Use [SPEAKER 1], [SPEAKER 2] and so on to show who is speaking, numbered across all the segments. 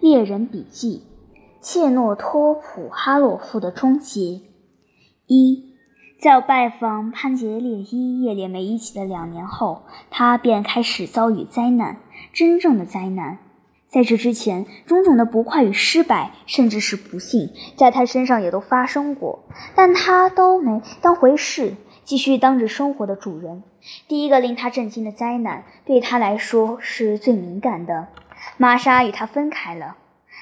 [SPEAKER 1] 猎人笔记：切诺托普哈洛夫的终结。一，在拜访潘杰列伊叶列梅伊奇的两年后，他便开始遭遇灾难，真正的灾难。在这之前，种种的不快与失败，甚至是不幸，在他身上也都发生过，但他都没当回事，继续当着生活的主人。第一个令他震惊的灾难，对他来说是最敏感的。玛莎与他分开了。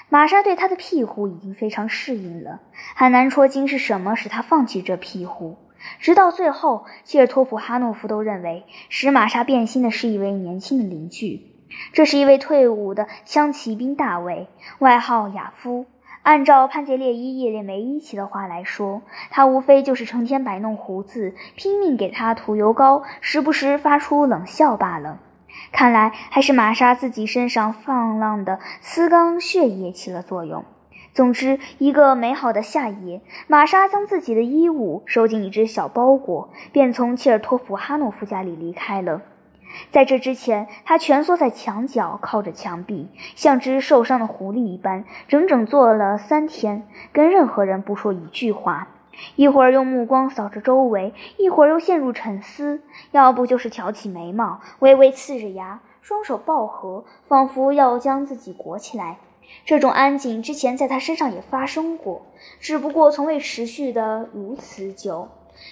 [SPEAKER 1] 玛莎对他的庇护已经非常适应了，很难说清是什么使他放弃这庇护。直到最后，切尔托普哈诺夫都认为使玛莎变心的是一位年轻的邻居，这是一位退伍的枪骑兵大卫，外号亚夫。按照潘杰列伊叶列梅伊奇的话来说，他无非就是成天摆弄胡子，拼命给他涂油膏，时不时发出冷笑罢了。看来还是玛莎自己身上放浪的丝刚血液起了作用。总之，一个美好的夏夜，玛莎将自己的衣物收进一只小包裹，便从切尔托夫哈诺夫家里离开了。在这之前，他蜷缩在墙角，靠着墙壁，像只受伤的狐狸一般，整整坐了三天，跟任何人不说一句话。一会儿用目光扫着周围，一会儿又陷入沉思，要不就是挑起眉毛，微微呲着牙，双手抱合，仿佛要将自己裹起来。这种安静之前在他身上也发生过，只不过从未持续的如此久。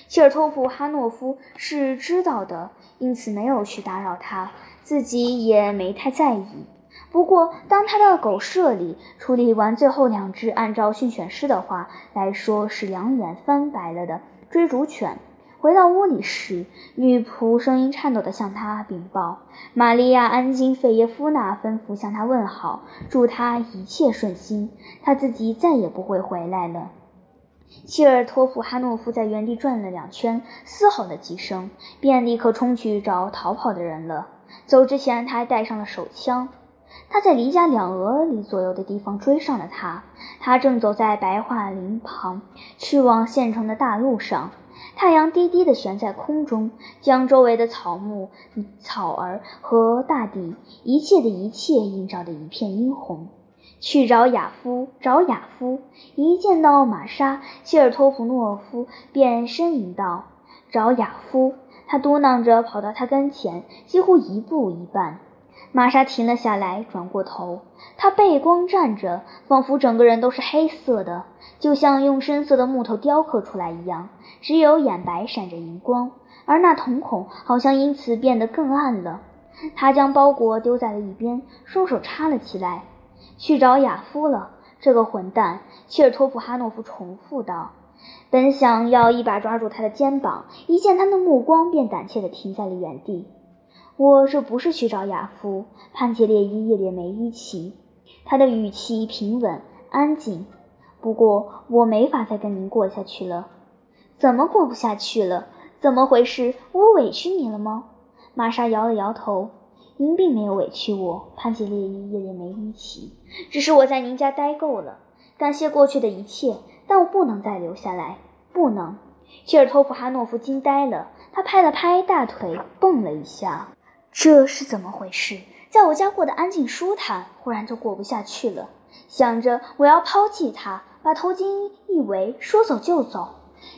[SPEAKER 1] 切尔托普哈诺夫是知道的，因此没有去打扰他，自己也没太在意。不过，当他的狗舍里处理完最后两只，按照训犬师的话来说是两眼翻白了的追逐犬，回到屋里时，女仆声音颤抖地向他禀报：“玛利亚·安金费耶夫娜吩咐向他问好，祝他一切顺心。他自己再也不会回来了。”切尔托夫哈诺夫在原地转了两圈，嘶吼了几声，便立刻冲去找逃跑的人了。走之前，他还带上了手枪。他在离家两俄里左右的地方追上了他。他正走在白桦林旁，去往县城的大路上。太阳低低地悬在空中，将周围的草木、草儿和大地，一切的一切映照得一片殷红。去找亚夫，找亚夫！一见到玛莎，谢尔托普诺夫便呻吟道：“找亚夫！”他嘟囔着跑到他跟前，几乎一步一半。玛莎停了下来，转过头。她背光站着，仿佛整个人都是黑色的，就像用深色的木头雕刻出来一样。只有眼白闪着银光，而那瞳孔好像因此变得更暗了。他将包裹丢在了一边，双手插了起来，去找亚夫了。这个混蛋！切尔托普哈诺夫重复道。本想要一把抓住他的肩膀，一见他的目光，便胆怯地停在了原地。我这不是去找亚夫，潘杰列伊叶列梅伊奇。他的语气平稳安静。不过我没法再跟您过下去了。怎么过不下去了？怎么回事？我委屈你了吗？玛莎摇了摇头。您并没有委屈我，潘杰列伊叶列梅伊奇。只是我在您家待够了。感谢过去的一切，但我不能再留下来。不能。切尔托普哈诺夫惊呆了。他拍了拍大腿，蹦了一下。这是怎么回事？在我家过得安静舒坦，忽然就过不下去了。想着我要抛弃他，把头巾一围，说走就走。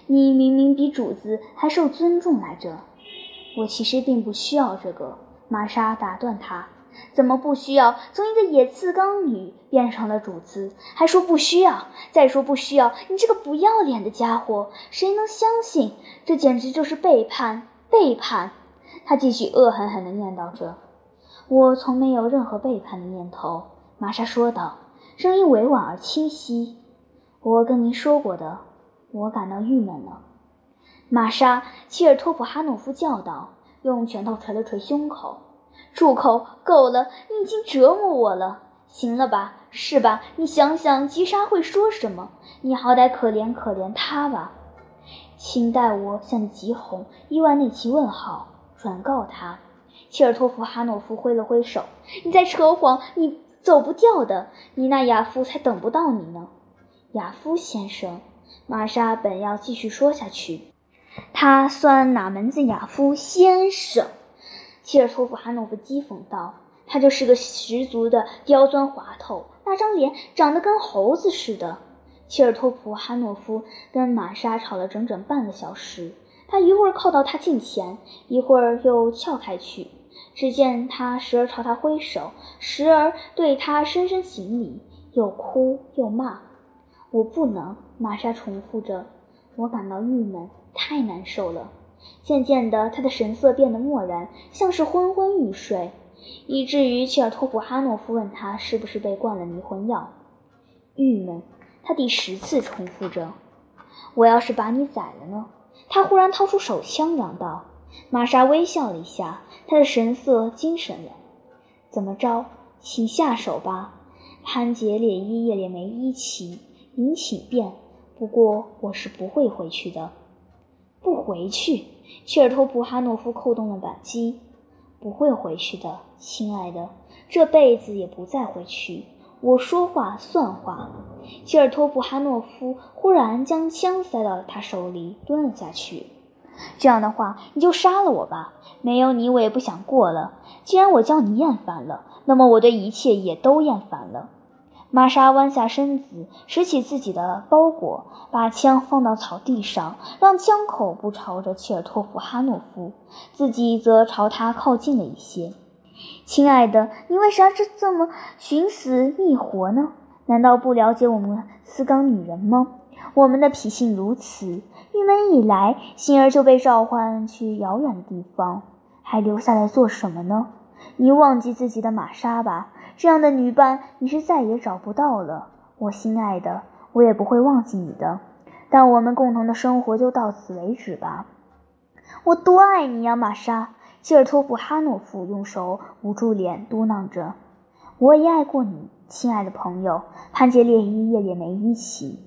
[SPEAKER 1] 你明明比主子还受尊重来着。我其实并不需要这个。玛莎打断他：“怎么不需要？从一个野刺刚女变成了主子，还说不需要？再说不需要？你这个不要脸的家伙！谁能相信？这简直就是背叛！背叛！”他继续恶狠狠地念叨着：“我从没有任何背叛的念头。”玛莎说道，声音委婉而清晰。“我跟您说过的，我感到郁闷了。”玛莎·切尔托普哈诺夫叫道，用拳头捶了捶胸口：“住口！够了！你已经折磨我了。行了吧？是吧？你想想，吉莎会说什么？你好歹可怜可怜她吧。请代我向吉红伊万内奇问好。”转告他，切尔托夫哈诺夫挥了挥手：“你在扯谎，你走不掉的。你那亚夫才等不到你呢。”亚夫先生，玛莎本要继续说下去，他算哪门子亚夫先生？切尔托夫哈诺夫讥讽道：“他就是个十足的刁钻滑头，那张脸长得跟猴子似的。切尔托普哈诺夫跟玛莎吵了整整半个小时，他一会儿靠到他近前，一会儿又撬开去。只见他时而朝他挥手，时而对他深深行礼，又哭又骂。我不能，玛莎重复着。我感到郁闷，太难受了。渐渐的，他的神色变得漠然，像是昏昏欲睡，以至于切尔托普哈诺夫问他是不是被灌了迷魂药。郁闷，他第十次重复着。我要是把你宰了呢？他忽然掏出手枪，嚷道。玛莎微笑了一下，她的神色精神了。怎么着，请下手吧，潘杰列伊叶列梅伊奇，您请便。不过我是不会回去的。不回去？切尔托普哈诺夫扣动了扳机。不会回去的，亲爱的，这辈子也不再回去。我说话算话。切尔托普哈诺夫忽然将枪塞到了他手里，蹲了下去。这样的话，你就杀了我吧。没有你，我也不想过了。既然我叫你厌烦了，那么我对一切也都厌烦了。玛莎弯下身子，拾起自己的包裹，把枪放到草地上，让枪口不朝着切尔托普哈诺夫，自己则朝他靠近了一些。亲爱的，你为啥这这么寻死觅活呢？难道不了解我们斯冈女人吗？我们的脾性如此。玉门一来，心儿就被召唤去遥远的地方，还留下来做什么呢？你忘记自己的玛莎吧，这样的女伴你是再也找不到了。我心爱的，我也不会忘记你的，但我们共同的生活就到此为止吧。我多爱你呀，玛莎！切尔托普哈诺夫用手捂住脸，嘟囔着：“我也爱过你，亲爱的朋友，潘杰列伊叶列梅伊奇。”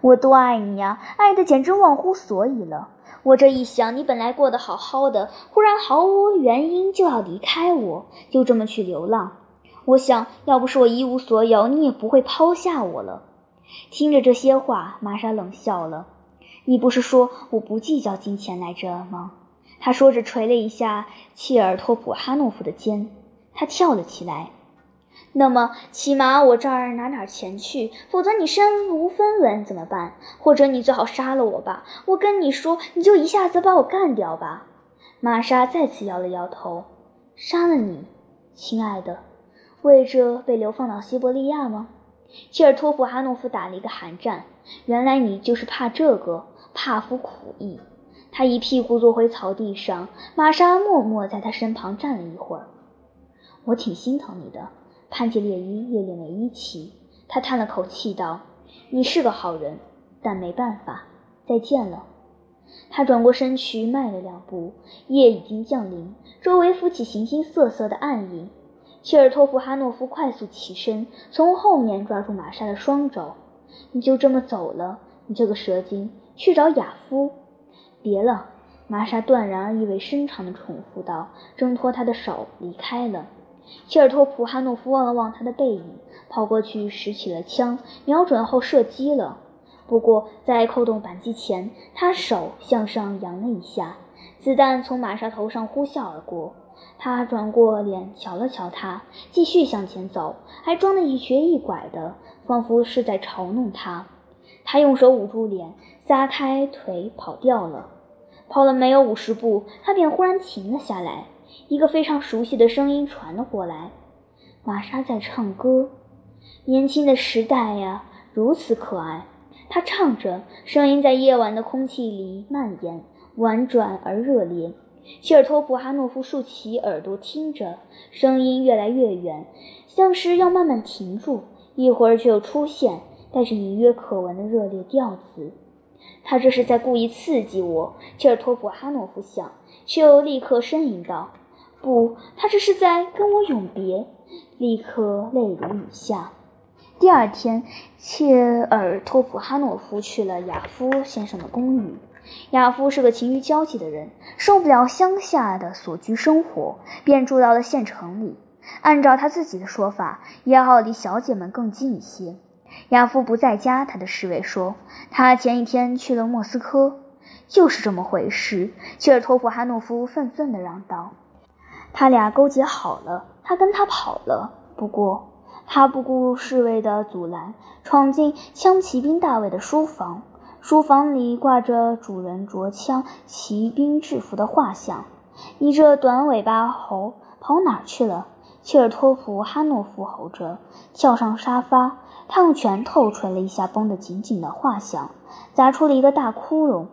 [SPEAKER 1] 我多爱你呀，爱的简直忘乎所以了。我这一想，你本来过得好好的，忽然毫无原因就要离开我，就这么去流浪。我想要不是我一无所有，你也不会抛下我了。听着这些话，玛莎冷笑了。你不是说我不计较金钱来着吗？他说着，捶了一下切尔托普哈诺夫的肩。他跳了起来。那么，起码我这儿拿点钱去，否则你身无分文怎么办？或者你最好杀了我吧！我跟你说，你就一下子把我干掉吧。玛莎再次摇了摇头。杀了你，亲爱的，为着被流放到西伯利亚吗？切尔托普哈诺夫打了一个寒战。原来你就是怕这个，怕服苦役。他一屁股坐回草地上，玛莎默默在他身旁站了一会儿。我挺心疼你的。潘吉列伊叶列梅伊奇，他叹了口气道：“你是个好人，但没办法，再见了。”他转过身去，迈了两步。夜已经降临，周围浮起形形色色的暗影。切尔托夫哈诺夫快速起身，从后面抓住玛莎的双肘：“你就这么走了？你这个蛇精，去找亚夫？”“别了。”玛莎断然而意味深长地重复道，挣脱他的手，离开了。切尔托普哈诺夫望了望他的背影，跑过去拾起了枪，瞄准后射击了。不过在扣动扳机前，他手向上扬了一下，子弹从玛莎头上呼啸而过。他转过脸瞧了瞧他，继续向前走，还装得一瘸一拐的，仿佛是在嘲弄他。他用手捂住脸，撒开腿跑掉了。跑了没有五十步，他便忽然停了下来。一个非常熟悉的声音传了过来，玛莎在唱歌。年轻的时代呀，如此可爱。她唱着，声音在夜晚的空气里蔓延，婉转而热烈。切尔托普哈诺夫竖起耳朵听着，声音越来越远，像是要慢慢停住，一会儿却又出现，带着隐约可闻的热烈调子。他这是在故意刺激我，切尔托普哈诺夫想，却又立刻呻吟道。不，他这是在跟我永别，立刻泪如雨下。第二天，切尔托普哈诺夫去了亚夫先生的公寓。亚夫是个勤于交际的人，受不了乡下的所居生活，便住到了县城里。按照他自己的说法，也好离小姐们更近一些。亚夫不在家，他的侍卫说，他前一天去了莫斯科。就是这么回事，切尔托普哈诺夫愤愤地嚷道。他俩勾结好了。他跟他跑了。不过，他不顾侍卫的阻拦，闯进枪骑兵大卫的书房。书房里挂着主人着枪骑兵制服的画像。你这短尾巴猴跑哪儿去了？切尔托普哈诺夫吼着，跳上沙发。他用拳头捶了一下绷得紧紧的画像，砸出了一个大窟窿。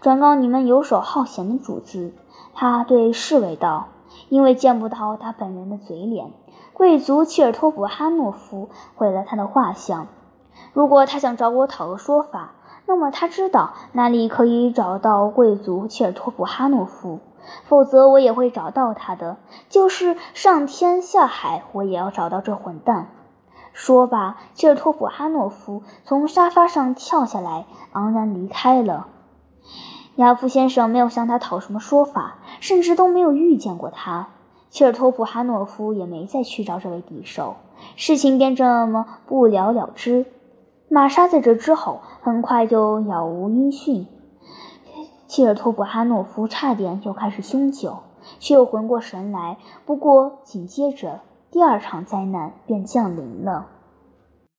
[SPEAKER 1] 转告你们游手好闲的主子，他对侍卫道：“因为见不到他本人的嘴脸，贵族切尔托普哈诺夫毁了他的画像。如果他想找我讨个说法，那么他知道哪里可以找到贵族切尔托普哈诺夫。”否则我也会找到他的，就是上天下海，我也要找到这混蛋。说罢，切尔托普哈诺夫从沙发上跳下来，昂然离开了。亚夫先生没有向他讨什么说法，甚至都没有遇见过他。切尔托普哈诺夫也没再去找这位敌手，事情便这么不了了之。玛莎在这之后很快就杳无音讯。切尔托普哈诺夫差点又开始酗酒，却又回过神来。不过紧接着，第二场灾难便降临了。